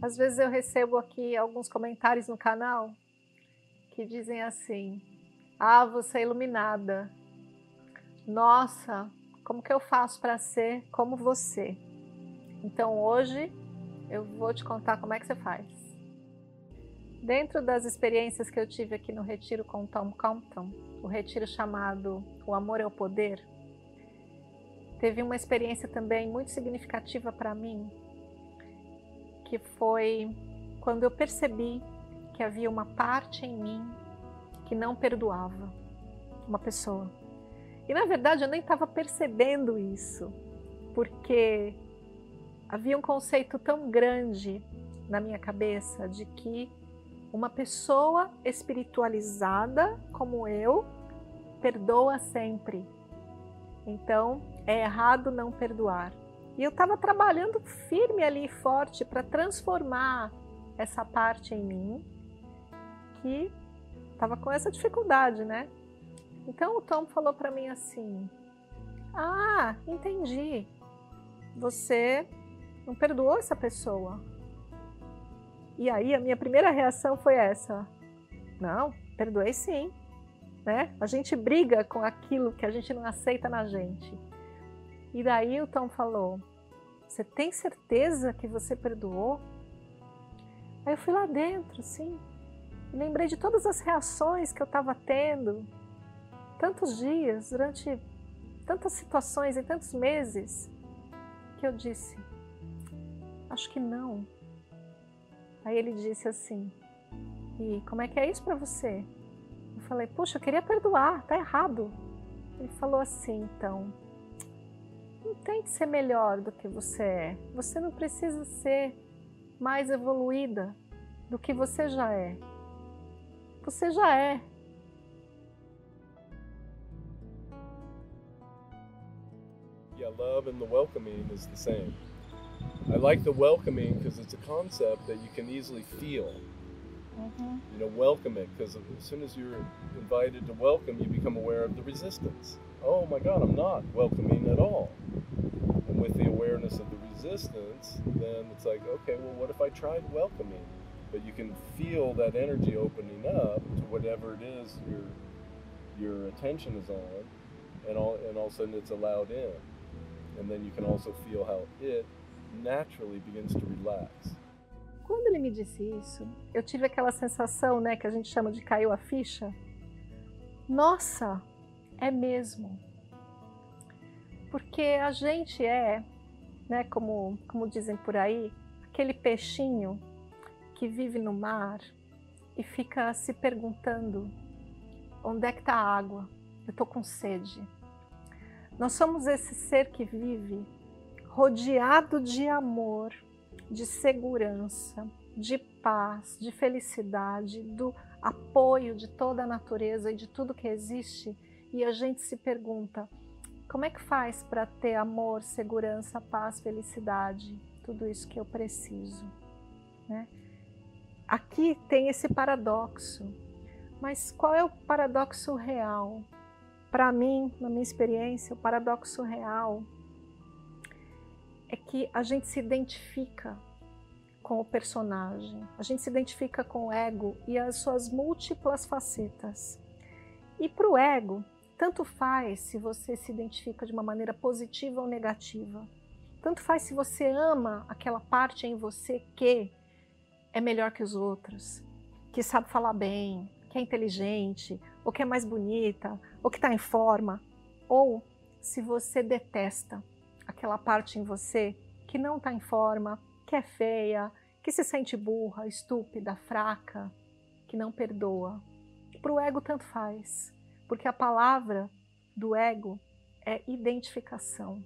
Às vezes eu recebo aqui alguns comentários no canal que dizem assim: Ah, você é iluminada. Nossa, como que eu faço para ser como você? Então hoje eu vou te contar como é que você faz. Dentro das experiências que eu tive aqui no retiro com Tom Compton, o retiro chamado O Amor é o Poder, teve uma experiência também muito significativa para mim, que foi quando eu percebi que havia uma parte em mim que não perdoava uma pessoa. E na verdade eu nem estava percebendo isso, porque havia um conceito tão grande na minha cabeça de que uma pessoa espiritualizada como eu perdoa sempre. Então é errado não perdoar. E eu estava trabalhando firme ali forte para transformar essa parte em mim que estava com essa dificuldade, né? Então o Tom falou para mim assim: Ah, entendi. Você não perdoou essa pessoa. E aí a minha primeira reação foi essa: Não, perdoei sim. Né? A gente briga com aquilo que a gente não aceita na gente. E daí o Tom falou: Você tem certeza que você perdoou? Aí eu fui lá dentro, sim. E lembrei de todas as reações que eu estava tendo, tantos dias, durante tantas situações, em tantos meses, que eu disse: Acho que não. Aí ele disse assim: E como é que é isso para você? Eu falei: Puxa, eu queria perdoar, tá errado. Ele falou assim: Então não tente ser melhor do que você é. Você não precisa ser mais evoluída do que você já é. Você já é. Yeah, love and the welcoming is the same. I like the welcoming because it's a concept that you can easily feel. Mm-hmm. You know, welcome it because as soon as you're invited to welcome, you become aware of the resistance. Oh my God, I'm not welcoming at all with the awareness of the resistance, then it's like, okay, well, what if I tried welcoming? But you can feel that energy opening up to whatever it is your your attention is on, and all and all of a sudden it's allowed in, and then you can also feel how it naturally begins to relax. Quando ele me disse isso, eu tive aquela sensação, né, que a gente chama de caiu a ficha. Nossa, é mesmo porque a gente é, né, como, como dizem por aí, aquele peixinho que vive no mar e fica se perguntando onde é que está a água? Eu estou com sede. Nós somos esse ser que vive rodeado de amor, de segurança, de paz, de felicidade, do apoio de toda a natureza e de tudo que existe, e a gente se pergunta: como é que faz para ter amor, segurança, paz, felicidade, tudo isso que eu preciso? Né? Aqui tem esse paradoxo, mas qual é o paradoxo real? Para mim, na minha experiência, o paradoxo real é que a gente se identifica com o personagem, a gente se identifica com o ego e as suas múltiplas facetas. E para o ego, tanto faz se você se identifica de uma maneira positiva ou negativa. Tanto faz se você ama aquela parte em você que é melhor que os outros, que sabe falar bem, que é inteligente, ou que é mais bonita, ou que está em forma. Ou se você detesta aquela parte em você que não está em forma, que é feia, que se sente burra, estúpida, fraca, que não perdoa. Para o ego, tanto faz. Porque a palavra do ego é identificação.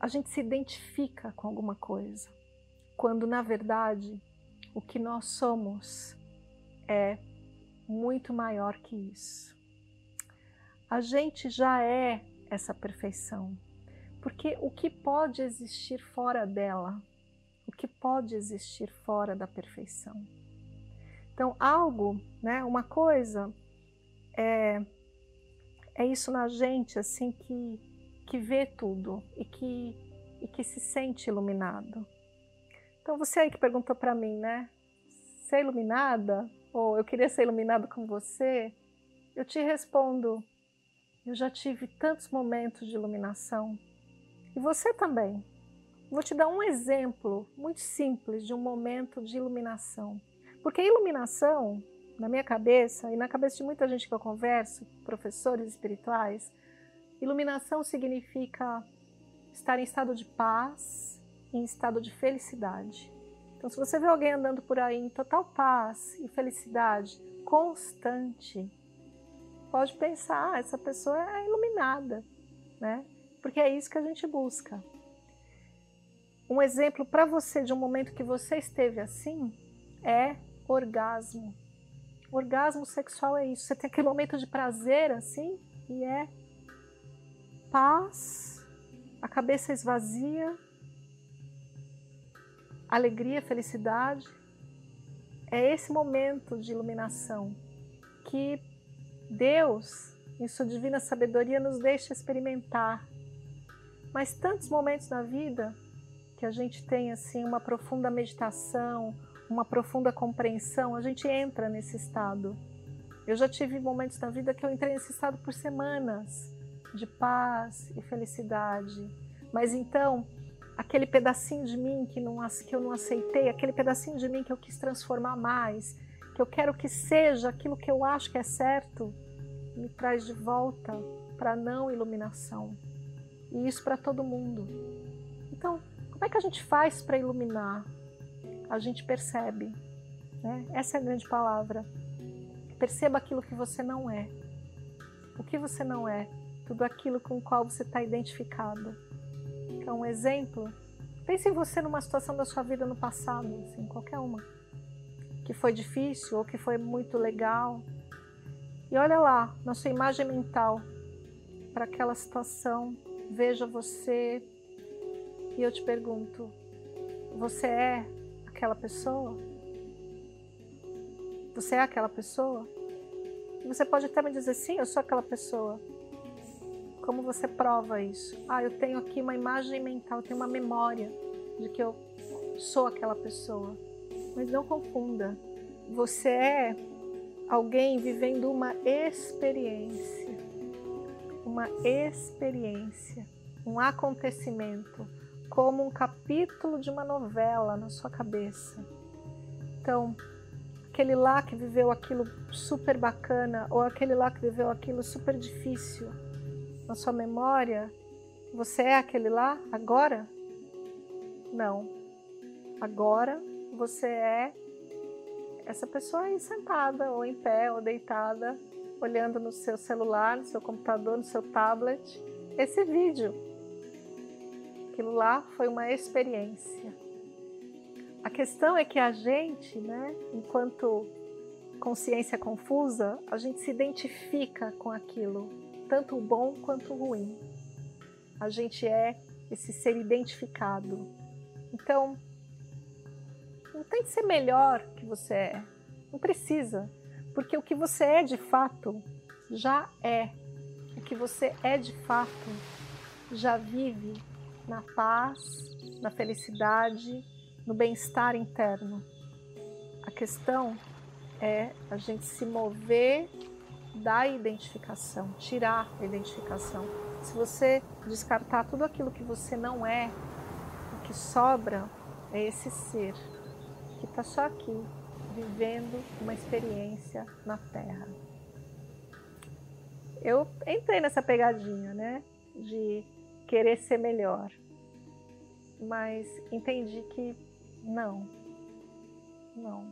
A gente se identifica com alguma coisa, quando na verdade o que nós somos é muito maior que isso. A gente já é essa perfeição, porque o que pode existir fora dela? O que pode existir fora da perfeição? Então, algo, né, uma coisa é, é isso na gente, assim, que, que vê tudo e que, e que se sente iluminado. Então, você aí que perguntou para mim, né, ser iluminada? Ou eu queria ser iluminado com você? Eu te respondo, eu já tive tantos momentos de iluminação. E você também. Vou te dar um exemplo muito simples de um momento de iluminação. Porque a iluminação, na minha cabeça e na cabeça de muita gente que eu converso, professores espirituais, iluminação significa estar em estado de paz, em estado de felicidade. Então, se você vê alguém andando por aí em total paz e felicidade constante, pode pensar, ah, essa pessoa é iluminada, né? Porque é isso que a gente busca. Um exemplo para você de um momento que você esteve assim é orgasmo. Orgasmo sexual é isso. Você tem aquele momento de prazer assim e é paz, a cabeça esvazia, alegria, felicidade. É esse momento de iluminação que Deus, em sua divina sabedoria, nos deixa experimentar. Mas tantos momentos na vida que a gente tem assim uma profunda meditação, uma profunda compreensão, a gente entra nesse estado. Eu já tive momentos na vida que eu entrei nesse estado por semanas de paz e felicidade. Mas então, aquele pedacinho de mim que, não, que eu não aceitei, aquele pedacinho de mim que eu quis transformar mais, que eu quero que seja aquilo que eu acho que é certo, me traz de volta para a não iluminação. E isso para todo mundo. Então, como é que a gente faz para iluminar? A gente percebe. Né? Essa é a grande palavra. Perceba aquilo que você não é. O que você não é. Tudo aquilo com o qual você está identificado é um exemplo. Pense em você numa situação da sua vida no passado, assim, qualquer uma, que foi difícil ou que foi muito legal. E olha lá, na sua imagem mental, para aquela situação, veja você e eu te pergunto: você é aquela pessoa? Você é aquela pessoa? Você pode até me dizer: sim, eu sou aquela pessoa. Como você prova isso? Ah, eu tenho aqui uma imagem mental, eu tenho uma memória de que eu sou aquela pessoa. Mas não confunda. Você é alguém vivendo uma experiência. Uma experiência, um acontecimento, como um capítulo de uma novela na sua cabeça. Então, aquele lá que viveu aquilo super bacana ou aquele lá que viveu aquilo super difícil, na sua memória, você é aquele lá agora? Não. Agora você é essa pessoa aí sentada, ou em pé, ou deitada, olhando no seu celular, no seu computador, no seu tablet, esse vídeo. Aquilo lá foi uma experiência. A questão é que a gente, né, enquanto consciência confusa, a gente se identifica com aquilo tanto o bom quanto o ruim. A gente é esse ser identificado. Então, não tem que ser melhor que você é. Não precisa. Porque o que você é de fato já é. O que você é de fato já vive na paz, na felicidade, no bem-estar interno. A questão é a gente se mover da identificação, tirar a identificação. Se você descartar tudo aquilo que você não é, o que sobra é esse ser que está só aqui, vivendo uma experiência na Terra. Eu entrei nessa pegadinha, né, de querer ser melhor, mas entendi que não, não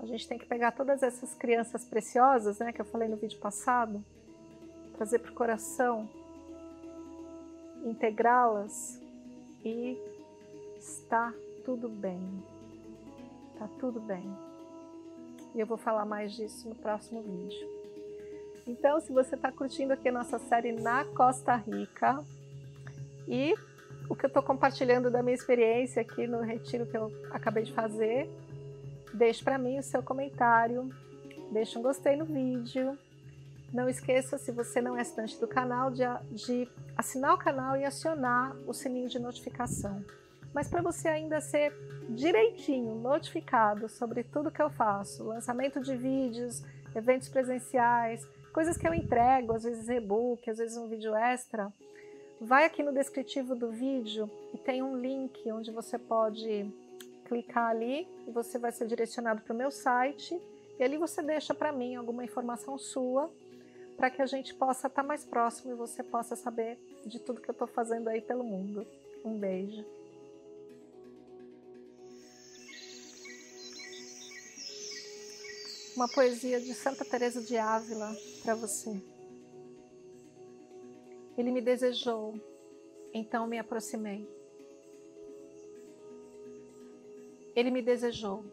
a gente tem que pegar todas essas crianças preciosas, né, que eu falei no vídeo passado, trazer para o coração, integrá-las e está tudo bem. tá tudo bem. E eu vou falar mais disso no próximo vídeo. Então, se você está curtindo aqui a nossa série na Costa Rica e o que eu estou compartilhando da minha experiência aqui no retiro que eu acabei de fazer, deixe para mim o seu comentário, deixe um gostei no vídeo. Não esqueça, se você não é assinante do canal, de, de assinar o canal e acionar o sininho de notificação. Mas para você ainda ser direitinho notificado sobre tudo que eu faço, lançamento de vídeos, eventos presenciais, coisas que eu entrego, às vezes e-book, às vezes um vídeo extra, vai aqui no descritivo do vídeo e tem um link onde você pode clicar ali e você vai ser direcionado para o meu site e ali você deixa para mim alguma informação sua para que a gente possa estar tá mais próximo e você possa saber de tudo que eu estou fazendo aí pelo mundo. Um beijo. uma poesia de Santa Teresa de Ávila para você. Ele me desejou, então me aproximei. Ele me desejou,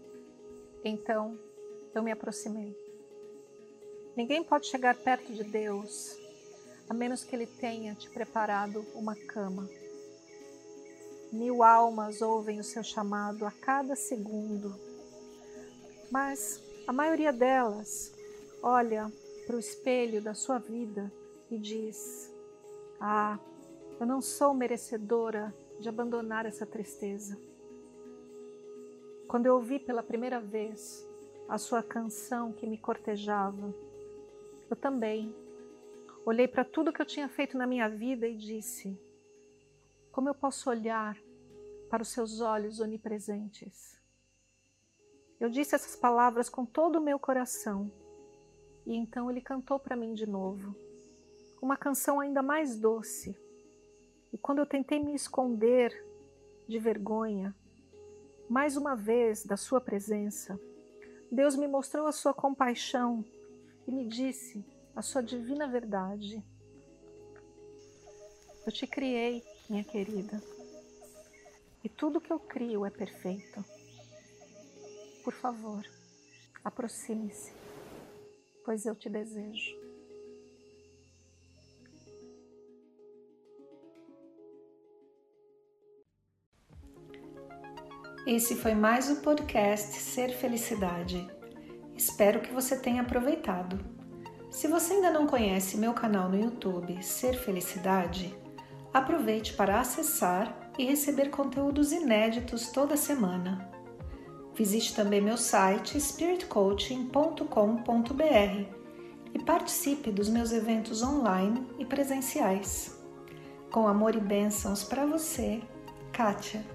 então eu me aproximei. Ninguém pode chegar perto de Deus a menos que Ele tenha te preparado uma cama. Mil almas ouvem o seu chamado a cada segundo, mas a maioria delas olha para o espelho da sua vida e diz: Ah, eu não sou merecedora de abandonar essa tristeza. Quando eu ouvi pela primeira vez a sua canção que me cortejava, eu também olhei para tudo que eu tinha feito na minha vida e disse: Como eu posso olhar para os seus olhos onipresentes? Eu disse essas palavras com todo o meu coração. E então ele cantou para mim de novo, uma canção ainda mais doce. E quando eu tentei me esconder de vergonha, mais uma vez da sua presença, Deus me mostrou a sua compaixão e me disse a sua divina verdade. Eu te criei, minha querida, e tudo que eu crio é perfeito. Por favor, aproxime-se, pois eu te desejo. Esse foi mais o podcast Ser Felicidade. Espero que você tenha aproveitado. Se você ainda não conhece meu canal no YouTube Ser Felicidade, aproveite para acessar e receber conteúdos inéditos toda semana. Visite também meu site spiritcoaching.com.br e participe dos meus eventos online e presenciais. Com amor e bênçãos para você, Kátia.